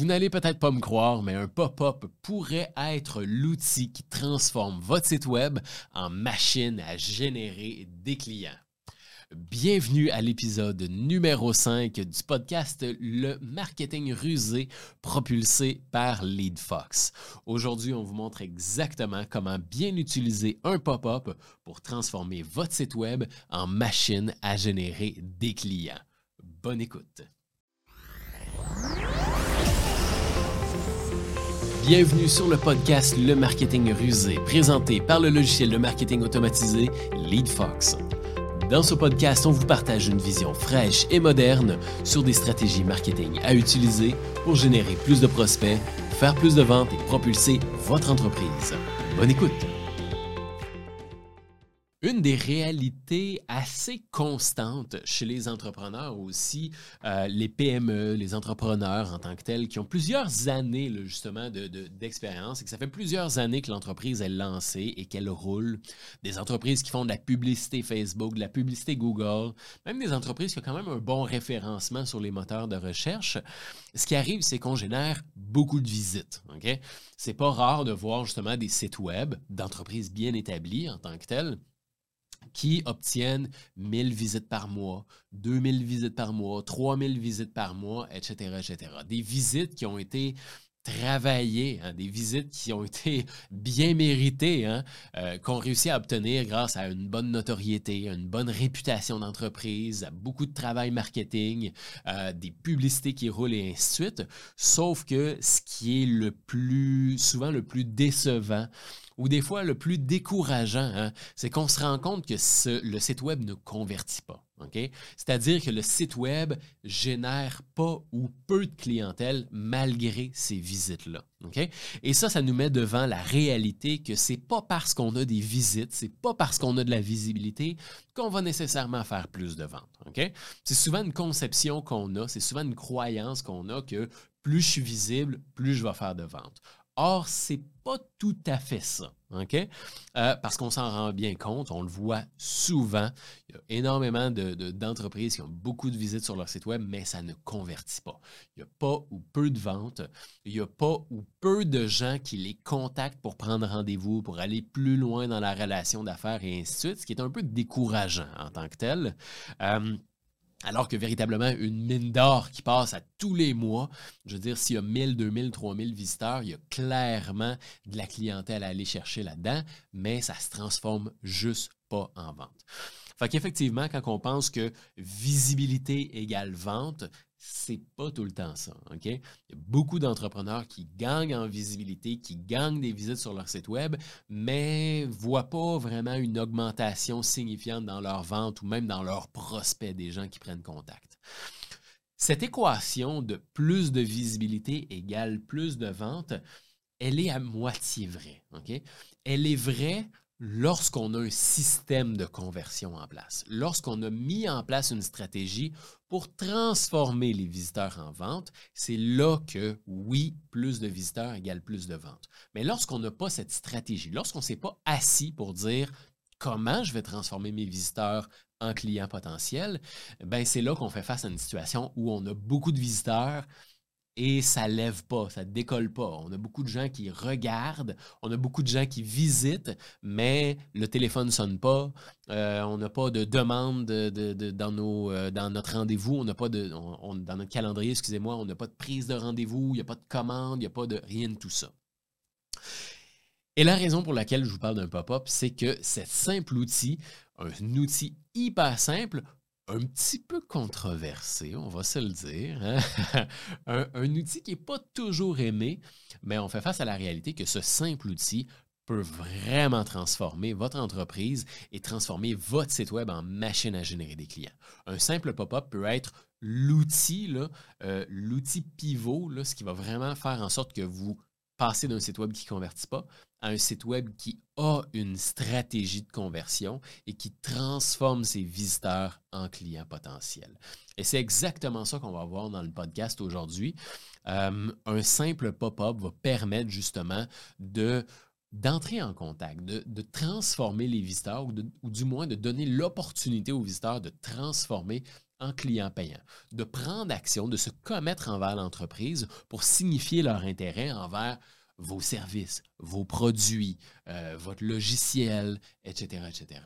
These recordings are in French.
Vous n'allez peut-être pas me croire, mais un pop-up pourrait être l'outil qui transforme votre site web en machine à générer des clients. Bienvenue à l'épisode numéro 5 du podcast Le marketing rusé propulsé par LeadFox. Aujourd'hui, on vous montre exactement comment bien utiliser un pop-up pour transformer votre site web en machine à générer des clients. Bonne écoute. Bienvenue sur le podcast Le marketing rusé, présenté par le logiciel de marketing automatisé LeadFox. Dans ce podcast, on vous partage une vision fraîche et moderne sur des stratégies marketing à utiliser pour générer plus de prospects, faire plus de ventes et propulser votre entreprise. Bonne écoute! Des réalités assez constantes chez les entrepreneurs aussi, euh, les PME, les entrepreneurs en tant que tels, qui ont plusieurs années justement d'expérience de, et que ça fait plusieurs années que l'entreprise est lancée et qu'elle roule. Des entreprises qui font de la publicité Facebook, de la publicité Google, même des entreprises qui ont quand même un bon référencement sur les moteurs de recherche. Ce qui arrive, c'est qu'on génère beaucoup de visites. Ok? C'est pas rare de voir justement des sites web d'entreprises bien établies en tant que telles qui obtiennent 1000 visites par mois, 2000 visites par mois, 3000 visites par mois, etc., etc. Des visites qui ont été travaillées, hein, des visites qui ont été bien méritées, hein, euh, qu'on réussit à obtenir grâce à une bonne notoriété, une bonne réputation d'entreprise, à beaucoup de travail marketing, euh, des publicités qui roulent et ainsi de suite. Sauf que ce qui est le plus, souvent le plus décevant, ou des fois le plus décourageant, hein, c'est qu'on se rend compte que le site web ne convertit pas. C'est-à-dire que le site web génère pas ou peu de clientèle malgré ces visites-là. Et ça, ça nous met devant la réalité que c'est pas parce qu'on a des visites, c'est pas parce qu'on a de la visibilité qu'on va nécessairement faire plus de ventes. C'est souvent une conception qu'on a, c'est souvent une croyance qu'on a que plus je suis visible, plus je vais faire de ventes. Or, c'est pas tout à fait ça, OK? Euh, parce qu'on s'en rend bien compte, on le voit souvent. Il y a énormément d'entreprises qui ont beaucoup de visites sur leur site web, mais ça ne convertit pas. Il n'y a pas ou peu de ventes, il n'y a pas ou peu de gens qui les contactent pour prendre rendez-vous, pour aller plus loin dans la relation d'affaires et ainsi de suite, ce qui est un peu décourageant en tant que tel. Euh, alors que véritablement, une mine d'or qui passe à tous les mois, je veux dire, s'il y a 1000, 2000, 3000 visiteurs, il y a clairement de la clientèle à aller chercher là-dedans, mais ça se transforme juste pas en vente. Fait qu'effectivement, quand on pense que visibilité égale vente, c'est pas tout le temps ça. Il y a beaucoup d'entrepreneurs qui gagnent en visibilité, qui gagnent des visites sur leur site web, mais ne voient pas vraiment une augmentation signifiante dans leur vente ou même dans leurs prospects des gens qui prennent contact. Cette équation de plus de visibilité égale plus de vente, elle est à moitié vraie. Elle est vraie lorsqu'on a un système de conversion en place, lorsqu'on a mis en place une stratégie pour transformer les visiteurs en vente, c'est là que, oui, plus de visiteurs égale plus de ventes. Mais lorsqu'on n'a pas cette stratégie, lorsqu'on ne s'est pas assis pour dire comment je vais transformer mes visiteurs en clients potentiels, ben c'est là qu'on fait face à une situation où on a beaucoup de visiteurs, et ça lève pas, ça décolle pas. On a beaucoup de gens qui regardent, on a beaucoup de gens qui visitent, mais le téléphone ne sonne pas. Euh, on n'a pas de demande dans, nos, euh, dans notre rendez-vous, on n'a pas de dans notre calendrier, excusez-moi, on n'a pas de prise de rendez-vous, il n'y a pas de commande, il n'y a pas de rien de tout ça. Et la raison pour laquelle je vous parle d'un pop-up, c'est que cet simple outil, un outil hyper simple, un petit peu controversé, on va se le dire. Hein? un, outil qui n'est pas toujours aimé, mais on fait face à la réalité que ce simple outil peut vraiment transformer votre entreprise et transformer votre site web en machine à générer des clients. Un simple pop-up peut être l'outil, euh, l'outil pivot, ce qui va vraiment faire en sorte que vous passer d'un site web qui ne convertit pas à un site web qui a une stratégie de conversion et qui transforme ses visiteurs en clients potentiels. Et c'est exactement ça qu'on va voir dans le podcast aujourd'hui. Euh, un simple pop-up va permettre justement de d'entrer en contact, de, transformer les visiteurs ou, ou, du moins de donner l'opportunité aux visiteurs de transformer en clients payants, de prendre action, de se commettre envers l'entreprise pour signifier leur intérêt envers vos services, vos produits, euh, votre logiciel, etc., etc.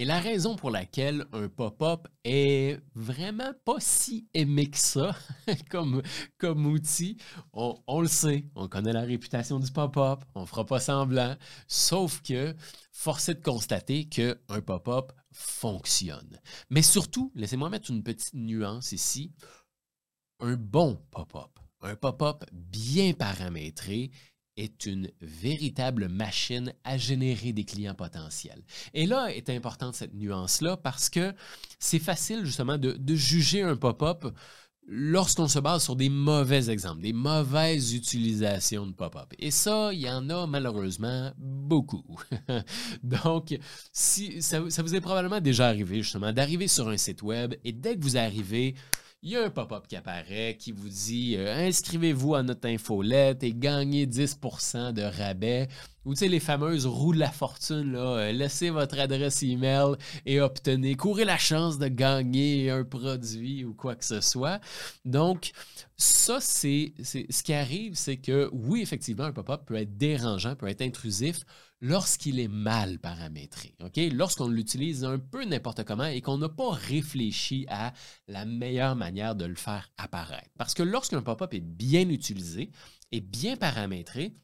Et la raison pour laquelle un pop-up est vraiment pas si aimé que ça comme, comme outil, on, le sait, on connaît la réputation du pop-up, on fera pas semblant, sauf que force est de constater qu'un pop-up fonctionne. Mais surtout, laissez-moi mettre une petite nuance ici, un bon pop-up, un pop-up bien paramétré est une véritable machine à générer des clients potentiels. Et là est importante cette nuance-là parce que c'est facile justement de, juger un pop-up lorsqu'on se base sur des mauvais exemples, des mauvaises utilisations de pop-up. Et ça, il y en a malheureusement beaucoup. Donc, si, ça, ça, vous est probablement déjà arrivé justement d'arriver sur un site web et dès que vous arrivez, il y a un pop-up qui apparaît qui vous dit euh, inscrivez-vous à notre infolette et gagnez 10% de rabais. Ou tu sais, les fameuses roues de la fortune, euh, laissez votre adresse email et obtenez, courez la chance de gagner un produit ou quoi que ce soit. Donc, ça, c'est ce qui arrive, c'est que oui, effectivement, un pop-up peut être dérangeant, peut être intrusif lorsqu'il est mal paramétré. Lorsqu'on l'utilise un peu n'importe comment et qu'on n'a pas réfléchi à la meilleure manière de le faire apparaître. Parce que lorsqu'un pop-up est bien utilisé et bien paramétré,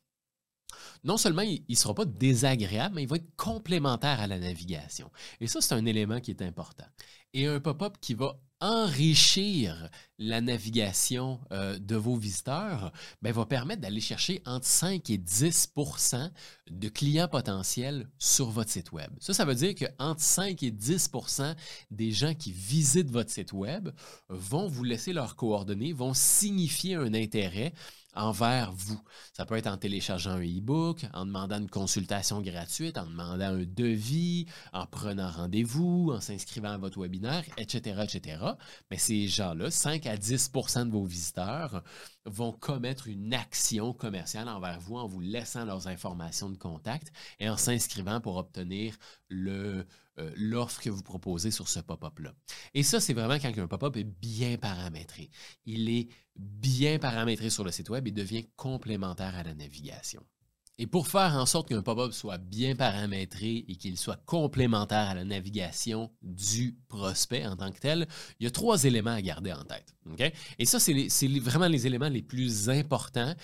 non seulement il ne sera pas désagréable, mais il va être complémentaire à la navigation. Et ça, c'est un élément qui est important. Et un pop-up qui va enrichir la navigation euh, de vos visiteurs ben, va permettre d'aller chercher entre 5 et 10% de clients potentiels sur votre site Web. Ça, ça veut dire qu'entre 5 et 10% des gens qui visitent votre site Web vont vous laisser leurs coordonnées, vont signifier un intérêt envers vous. Ça peut être en téléchargeant un e-book, en demandant une consultation gratuite, en demandant un devis, en prenant rendez-vous, en s'inscrivant à votre webinaire, etc., etc. Mais ces gens-là, 5 à 10% de vos visiteurs, vont commettre une action commerciale envers vous en vous laissant leurs informations de contact et en s'inscrivant pour obtenir le, euh, l'offre que vous proposez sur ce pop-up-là. Et ça, c'est vraiment quand un pop-up est bien paramétré. Il est bien paramétré sur le site web et devient complémentaire à la navigation. Et pour faire en sorte qu'un pop-up soit bien paramétré et qu'il soit complémentaire à la navigation du prospect en tant que tel, il y a trois éléments à garder en tête. Et ça, c'est vraiment les éléments les plus importants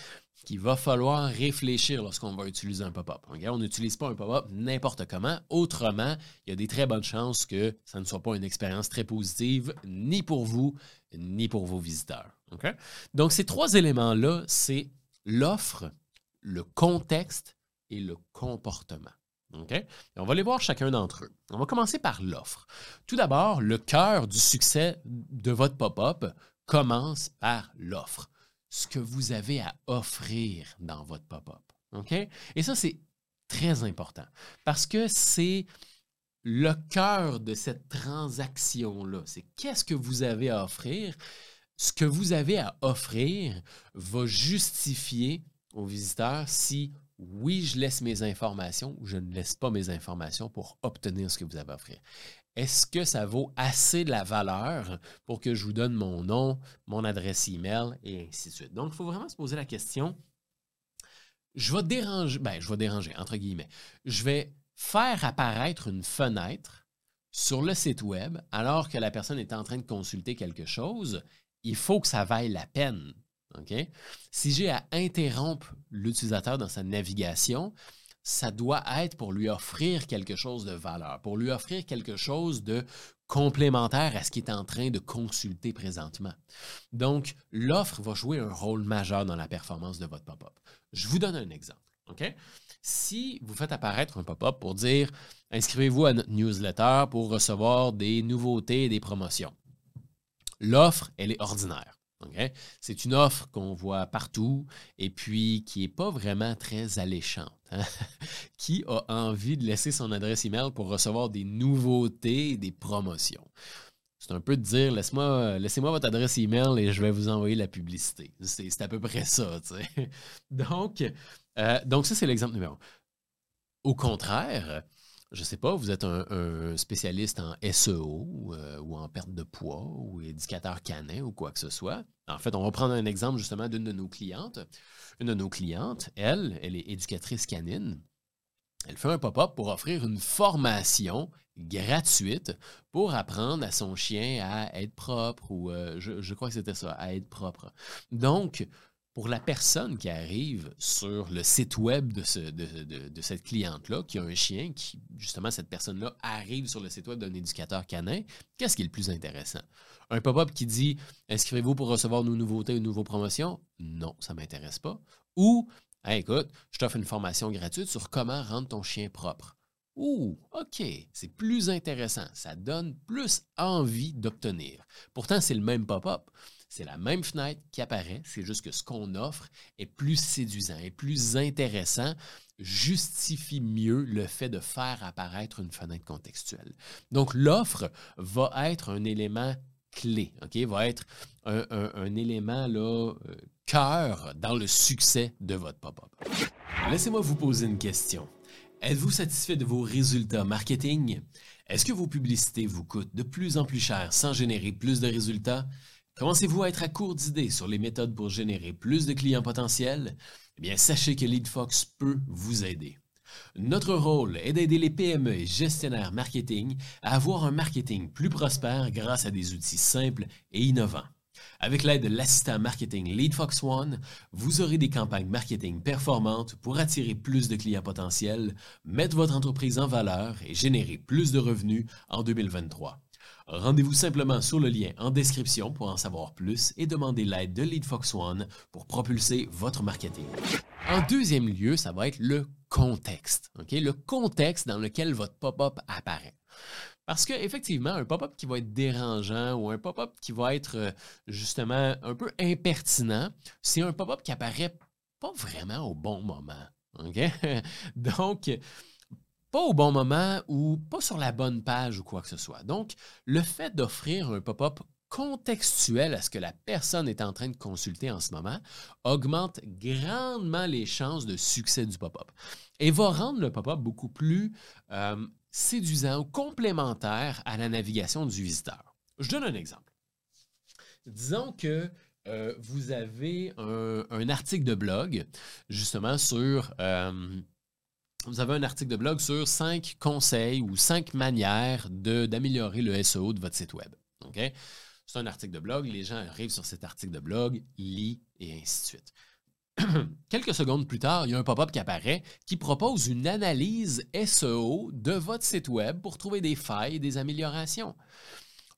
qu'il va falloir réfléchir lorsqu'on va utiliser un pop-up. On n'utilise pas un pop-up n'importe comment. Autrement, il y a des très bonnes chances que ça ne soit pas une expérience très positive, ni pour vous, ni pour vos visiteurs. Donc, ces trois éléments-là, c'est l'offre, le contexte et le comportement. on va les voir chacun d'entre eux. On va commencer par l'offre. Tout d'abord, le cœur du succès de votre pop-up commence par l'offre. Ce que vous avez à offrir dans votre pop-up. Et ça, c'est très important parce que c'est le cœur de cette transaction-là. C'est qu'est-ce que vous avez à offrir? Ce que vous avez à offrir va justifier aux visiteurs si oui, je laisse mes informations ou je ne laisse pas mes informations pour obtenir ce que vous avez à offrir. Est-ce que ça vaut assez de la valeur pour que je vous donne mon nom, mon adresse email et ainsi de suite? Donc, il faut vraiment se poser la question. Je vais déranger, ben, je vais déranger, entre guillemets. Je vais faire apparaître une fenêtre sur le site web alors que la personne est en train de consulter quelque chose. Il faut que ça vaille la peine si j'ai à interrompre l'utilisateur dans sa navigation, ça doit être pour lui offrir quelque chose de valeur, pour lui offrir quelque chose de complémentaire à ce qu'il est en train de consulter présentement. Donc, l'offre va jouer un rôle majeur dans la performance de votre pop-up. Je vous donne un exemple. Si vous faites apparaître un pop-up pour dire inscrivez-vous à notre newsletter pour recevoir des nouveautés et des promotions, l'offre, elle est ordinaire. C'est une offre qu'on voit partout et puis qui n'est pas vraiment très alléchante. Hein? qui a envie de laisser son adresse email pour recevoir des nouveautés et des promotions? C'est un peu de dire laissez-moi laissez-moi votre adresse email et je vais vous envoyer la publicité. C'est à peu près ça. Donc, euh, donc ça, c'est l'exemple numéro un. Au contraire, je ne sais pas, vous êtes un, spécialiste en SEO euh, ou en perte de poids ou éducateur canin ou quoi que ce soit. En fait, on va prendre un exemple justement d'une de nos clientes. Une de nos clientes, elle, elle est éducatrice canine. Elle fait un pop-up pour offrir une formation gratuite pour apprendre à son chien à être propre ou euh, je, je, crois que c'était ça, à être propre. Donc, pour la personne qui arrive sur le site web de, cette cliente-là, qui a un chien, qui, justement, cette personne-là arrive sur le site web d'un éducateur canin, qu'est-ce qui est le plus intéressant? Un pop-up qui dit Inscrivez-vous pour recevoir nos nouveautés ou nouvelles promotions? Non, ça ne m'intéresse pas. Ou écoute, je t'offre une formation gratuite sur comment rendre ton chien propre. Ouh, OK, c'est plus intéressant. Ça donne plus envie d'obtenir. Pourtant, c'est le même pop-up. C'est la même fenêtre qui apparaît, c'est juste que ce qu'on offre est plus séduisant, est plus intéressant, justifie mieux le fait de faire apparaître une fenêtre contextuelle. Donc, l'offre va être un élément clé, OK? va être un, élément là, euh, cœur dans le succès de votre pop-up. Laissez-moi vous poser une question. Êtes-vous satisfait de vos résultats marketing? Est-ce que vos publicités vous coûtent de plus en plus cher sans générer plus de résultats? Commencez-vous à être à court d'idées sur les méthodes pour générer plus de clients potentiels? Eh bien, sachez que LeadFox peut vous aider. Notre rôle est d'aider les PME et gestionnaires marketing à avoir un marketing plus prospère grâce à des outils simples et innovants. Avec l'aide de l'assistant marketing LeadFox One, vous aurez des campagnes marketing performantes pour attirer plus de clients potentiels, mettre votre entreprise en valeur et générer plus de revenus en 2023. Rendez-vous simplement sur le lien en description pour en savoir plus et demander l'aide de LeadFox One pour propulser votre marketing. En deuxième lieu, ça va être le contexte. Le contexte dans lequel votre pop-up apparaît. Parce qu'effectivement, un pop-up qui va être dérangeant ou un pop-up qui va être euh, justement un peu impertinent, c'est un pop-up qui apparaît pas vraiment au bon moment. Donc, pas au bon moment ou pas sur la bonne page ou quoi que ce soit. Donc, le fait d'offrir un pop-up contextuel à ce que la personne est en train de consulter en ce moment augmente grandement les chances de succès du pop-up et va rendre le pop-up beaucoup plus euh, séduisant ou complémentaire à la navigation du visiteur. Je donne un exemple. Disons que euh, vous avez un, article de blog justement sur euh, vous avez un article de blog sur cinq conseils ou cinq manières d'améliorer le SEO de votre site web. C'est un article de blog, les gens arrivent sur cet article de blog, lisent et ainsi de suite. Quelques secondes plus tard, il y a un pop-up qui apparaît qui propose une analyse SEO de votre site web pour trouver des failles et des améliorations.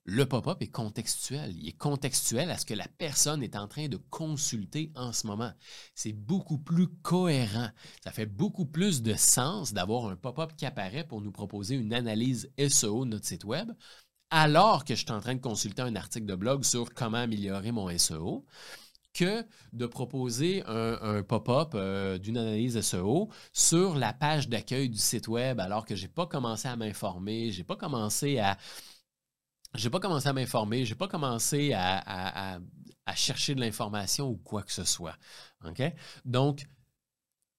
Le pop-up est contextuel. Il est contextuel à ce que la personne est en train de consulter en ce moment. C'est beaucoup plus cohérent. Ça fait beaucoup plus de sens d'avoir un pop-up qui apparaît pour nous proposer une analyse SEO de notre site web, alors que je suis en train de consulter un article de blog sur comment améliorer mon SEO que de proposer un, pop-up euh, d'une analyse SEO sur la page d'accueil du site web alors que je n'ai pas commencé à m'informer, je n'ai pas commencé à j'ai pas commencé à m'informer, j'ai pas commencé à, chercher de l'information ou quoi que ce soit. Donc,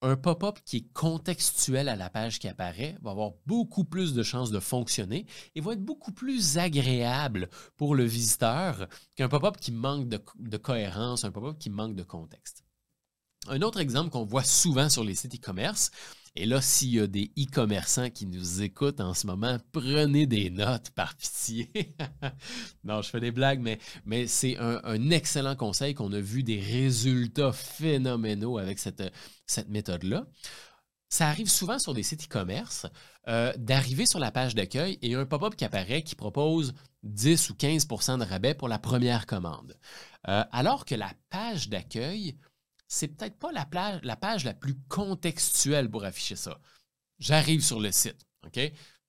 un pop-up qui est contextuel à la page qui apparaît va avoir beaucoup plus de chances de fonctionner et va être beaucoup plus agréable pour le visiteur qu'un pop-up qui manque de, de cohérence, un pop-up qui manque de contexte. Un autre exemple qu'on voit souvent sur les sites e-commerce, et là, s'il y a des e-commerçants qui nous écoutent en ce moment, prenez des notes par pitié. non, je fais des blagues, mais, c'est un, excellent conseil qu'on a vu des résultats phénoménaux avec cette, cette méthode-là. Ça arrive souvent sur des sites e-commerce euh, d'arriver sur la page d'accueil et un pop-up qui apparaît qui propose 10 ou 15% de rabais pour la première commande. Euh, alors que la page d'accueil c'est peut-être pas la, page la plus contextuelle pour afficher ça. J'arrive sur le site, OK?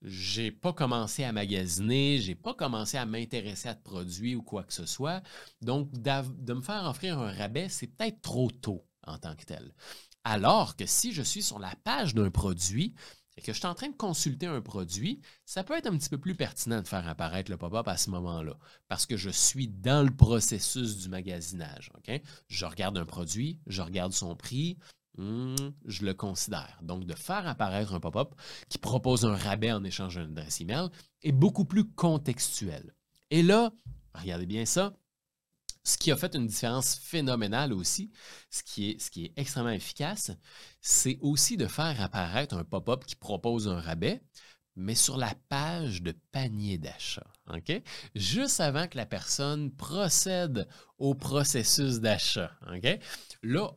J'ai pas commencé à magasiner, j'ai pas commencé à m'intéresser à de produits ou quoi que ce soit. Donc, de me faire offrir un rabais, c'est peut-être trop tôt en tant que tel. Alors que si je suis sur la page d'un produit, et que je suis en train de consulter un produit, ça peut être un petit peu plus pertinent de faire apparaître le pop-up à ce moment-là, parce que je suis dans le processus du magasinage. Je regarde un produit, je regarde son prix, Hmm, je le considère. Donc, de faire apparaître un pop-up qui propose un rabais en échange d'un adresse email est beaucoup plus contextuel. Et là, regardez bien ça, ce qui a fait une différence phénoménale aussi, ce qui est, extrêmement efficace, c'est aussi de faire apparaître un pop-up qui propose un rabais, mais sur la page de panier d'achat. Juste avant que la personne procède au processus d'achat. Là,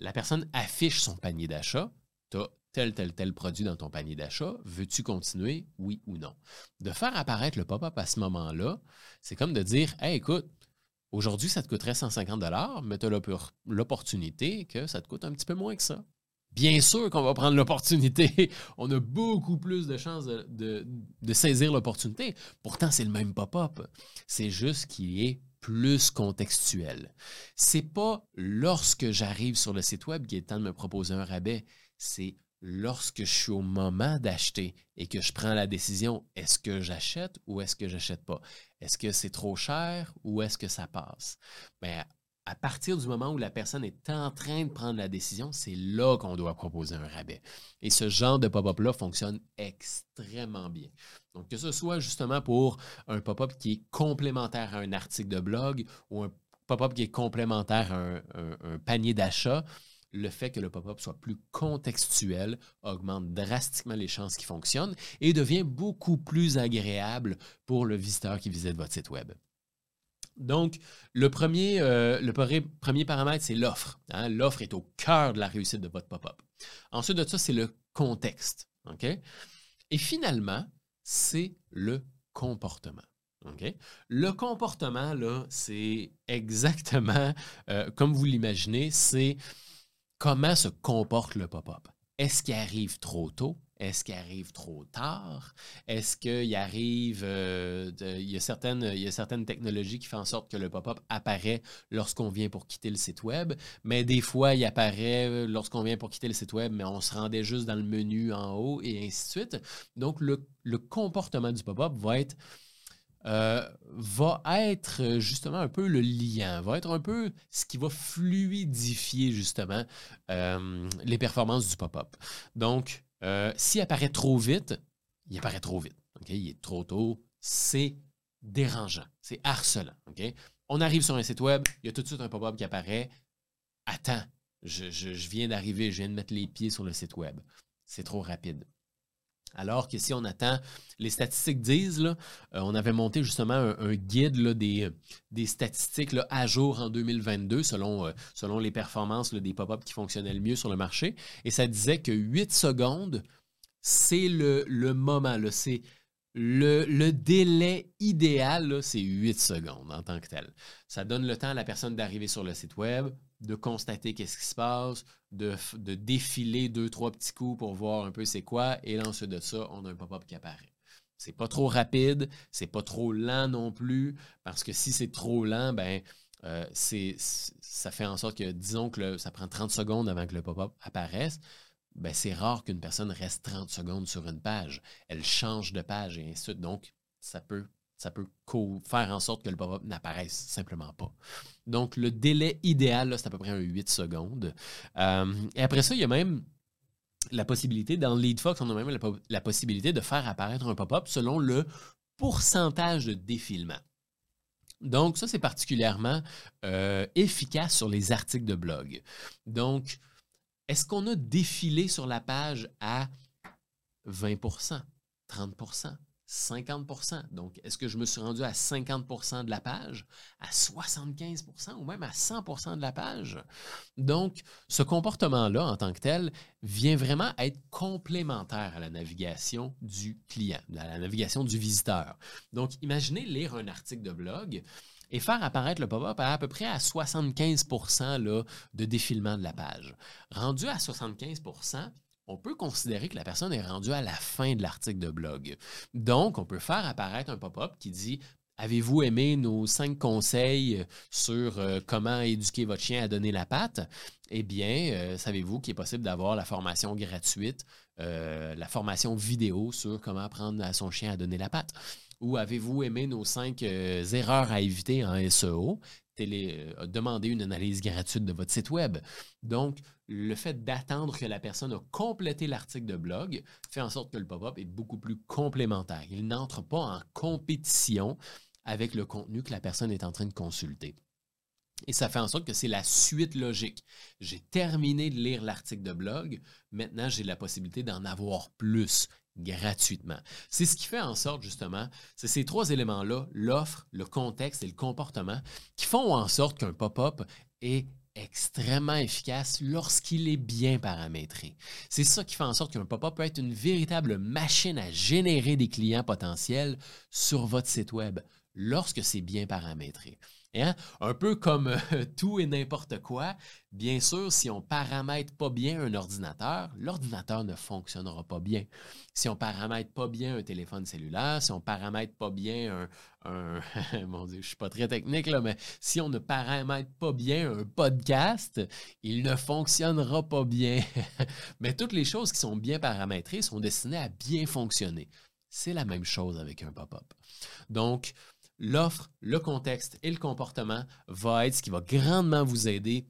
la personne affiche son panier d'achat. Tu as tel, tel, tel produit dans ton panier d'achat. Veux-tu continuer, oui ou non? De faire apparaître le pop-up à ce moment-là, c'est comme de dire écoute, aujourd'hui, ça te coûterait 150 mais tu as l'opportunité que ça te coûte un petit peu moins que ça. Bien sûr qu'on va prendre l'opportunité. On a beaucoup plus de chances de, saisir l'opportunité. Pourtant, c'est le même pop-up. C'est juste qu'il est plus contextuel. C'est pas lorsque j'arrive sur le site web qu'il est temps de me proposer un rabais. C'est lorsque je suis au moment d'acheter et que je prends la décision, est-ce que j'achète ou est-ce que j'achète pas? Est-ce que c'est trop cher ou est-ce que ça passe? Bien, à partir du moment où la personne est en train de prendre la décision, c'est là qu'on doit proposer un rabais. Et ce genre de pop-up-là fonctionne extrêmement bien. Donc, que ce soit justement pour un pop-up qui est complémentaire à un article de blog ou un pop-up qui est complémentaire à un, panier d'achat, le fait que le pop-up soit plus contextuel augmente drastiquement les chances qu'il fonctionne et devient beaucoup plus agréable pour le visiteur qui visite votre site web. Donc, le premier, euh, premier paramètre, c'est l'offre. Hein. L'offre est au cœur de la réussite de votre pop-up. Ensuite de ça, c'est le contexte. Et finalement, c'est le comportement. Le comportement, là, c'est exactement euh, comme vous l'imaginez, c'est comment se comporte le pop-up? Est-ce qu'il arrive trop tôt? Est-ce qu'il arrive trop tard? Est-ce qu'il arrive. Euh, il, y a certaines, technologies qui font en sorte que le pop-up apparaît lorsqu'on vient pour quitter le site Web, mais des fois, il apparaît lorsqu'on vient pour quitter le site Web, mais on se rendait juste dans le menu en haut et ainsi de suite. Donc, le comportement du pop-up va être euh, va être justement un peu le liant, va être un peu ce qui va fluidifier justement euh, les performances du pop-up. Donc, euh, s'il apparaît trop vite, il apparaît trop vite. Il est trop tôt, c'est dérangeant, c'est harcelant. On arrive sur un site web, il y a tout de suite un pop-up qui apparaît. Attends, je viens d'arriver, je viens de mettre les pieds sur le site web. C'est trop rapide. Alors que si on attend, les statistiques disent, euh, on avait monté justement un, guide des, des, statistiques à jour en 2022 selon, euh, selon les performances des pop-up qui fonctionnaient le mieux sur le marché. Et ça disait que 8 secondes, c'est le, moment, c'est le, délai idéal, c'est 8 secondes en tant que tel. Ça donne le temps à la personne d'arriver sur le site web, de constater qu'est-ce qui se passe, de, défiler deux, trois petits coups pour voir un peu c'est quoi, et là, ensuite de ça, on a un pop-up qui apparaît. C'est pas trop rapide, c'est pas trop lent non plus, parce que si c'est trop lent, ben euh, ça fait en sorte que, disons que ça prend 30 secondes avant que le pop-up apparaisse, ben c'est rare qu'une personne reste 30 secondes sur une page. Elle change de page et ainsi de suite. Donc, ça peut ça peut faire en sorte que le pop-up n'apparaisse simplement pas. Donc, le délai idéal, c'est à peu près un 8 secondes. Euh, et après ça, il y a même la possibilité, dans LeadFox, on a même la, possibilité de faire apparaître un pop-up selon le pourcentage de défilement. Donc, ça, c'est particulièrement euh, efficace sur les articles de blog. Donc, est-ce qu'on a défilé sur la page à 20% 30% 50% Donc, est-ce que je me suis rendu à 50% de la page, à 75% ou même à 100% de la page? Donc, ce comportement-là, en tant que tel, vient vraiment être complémentaire à la navigation du client, à la navigation du visiteur. Donc, imaginez lire un article de blog et faire apparaître le pop-up à à peu près à 75% là, de défilement de la page. Rendu à 75% on peut considérer que la personne est rendue à la fin de l'article de blog. Donc, on peut faire apparaître un pop-up qui dit Avez-vous aimé nos cinq conseils sur euh, comment éduquer votre chien à donner la patte? Eh bien, euh, savez-vous qu'il est possible d'avoir la formation gratuite, euh, la formation vidéo sur comment apprendre à son chien à donner la patte? Ou avez-vous aimé nos cinq erreurs à éviter en SEO? a demandé une analyse gratuite de votre site web. Donc, le fait d'attendre que la personne a complété l'article de blog fait en sorte que le pop-up est beaucoup plus complémentaire. Il n'entre pas en compétition avec le contenu que la personne est en train de consulter. Et ça fait en sorte que c'est la suite logique. J'ai terminé de lire l'article de blog, maintenant j'ai la possibilité d'en avoir plus gratuitement. C'est ce qui fait en sorte, justement, c'est ces trois éléments-là, l'offre, le contexte et le comportement, qui font en sorte qu'un pop-up est extrêmement efficace lorsqu'il est bien paramétré. C'est ça qui fait en sorte qu'un pop-up peut être une véritable machine à générer des clients potentiels sur votre site web lorsque c'est bien paramétré. Hein? Un peu comme euh, tout et n'importe quoi, bien sûr, si on ne paramètre pas bien un ordinateur, l'ordinateur ne fonctionnera pas bien. Si on ne paramètre pas bien un téléphone cellulaire, si on paramètre pas bien un... mon je ne suis pas très technique, mais si on ne paramètre pas bien un podcast, il ne fonctionnera pas bien. mais toutes les choses qui sont bien paramétrées sont destinées à bien fonctionner. C'est la même chose avec un pop-up. Donc, l'offre, le contexte et le comportement va être ce qui va grandement vous aider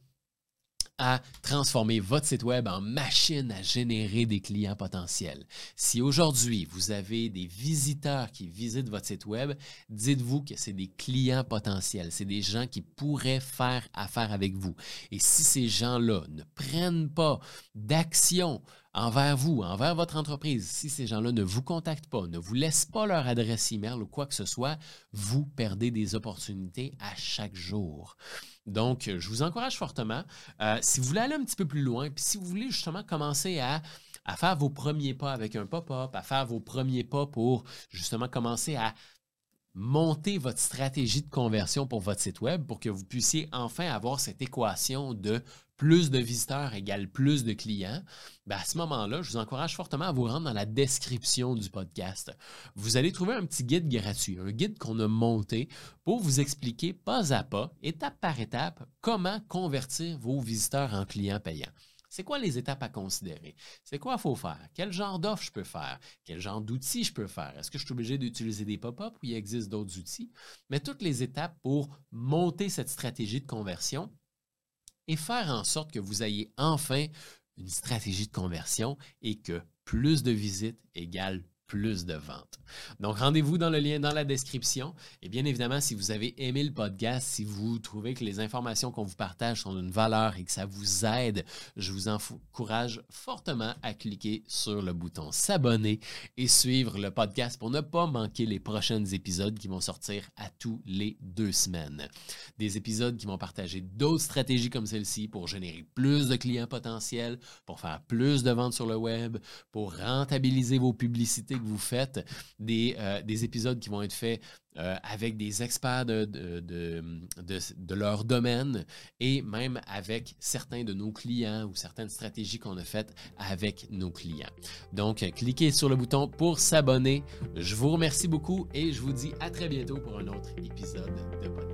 à transformer votre site web en machine à générer des clients potentiels. Si aujourd'hui vous avez des visiteurs qui visitent votre site web, dites-vous que c'est des clients potentiels, c'est des gens qui pourraient faire affaire avec vous. Et si ces gens-là ne prennent pas d'action envers vous, envers votre entreprise, si ces gens-là ne vous contactent pas, ne vous laissent pas leur adresse email ou quoi que ce soit, vous perdez des opportunités à chaque jour. Donc, je vous encourage fortement. Euh, si vous voulez aller un petit peu plus loin, puis si vous voulez justement commencer à, à faire vos premiers pas avec un pop-up, à faire vos premiers pas pour justement commencer à monter votre stratégie de conversion pour votre site web pour que vous puissiez enfin avoir cette équation de plus de visiteurs égale plus de clients, ben, à ce moment-là, je vous encourage fortement à vous rendre dans la description du podcast. Vous allez trouver un petit guide gratuit, un guide qu'on a monté pour vous expliquer pas à pas, étape par étape, comment convertir vos visiteurs en clients payants. C'est quoi les étapes à considérer? C'est quoi il faut faire? Quel genre d'offre je peux faire? Quel genre d'outils je peux faire? Est-ce que je suis obligé d'utiliser des pop-up ou il existe d'autres outils? Mais toutes les étapes pour monter cette stratégie de conversion et faire en sorte que vous ayez enfin une stratégie de conversion et que plus de visites égale plus de ventes. Donc, rendez-vous dans le lien dans la description. Et bien évidemment, si vous avez aimé le podcast, si vous trouvez que les informations qu'on vous partage sont d'une valeur et que ça vous aide, je vous encourage fortement à cliquer sur le bouton s'abonner et suivre le podcast pour ne pas manquer les prochains épisodes qui vont sortir à tous les deux semaines. Des épisodes qui vont partager d'autres stratégies comme celle-ci pour générer plus de clients potentiels, pour faire plus de ventes sur le web, pour rentabiliser vos publicités que vous faites, des, euh, des épisodes qui vont être faits euh, avec des experts de, de, de, de, leur domaine et même avec certains de nos clients ou certaines stratégies qu'on a faites avec nos clients. Donc, cliquez sur le bouton pour s'abonner. Je vous remercie beaucoup et je vous dis à très bientôt pour un autre épisode de podcast.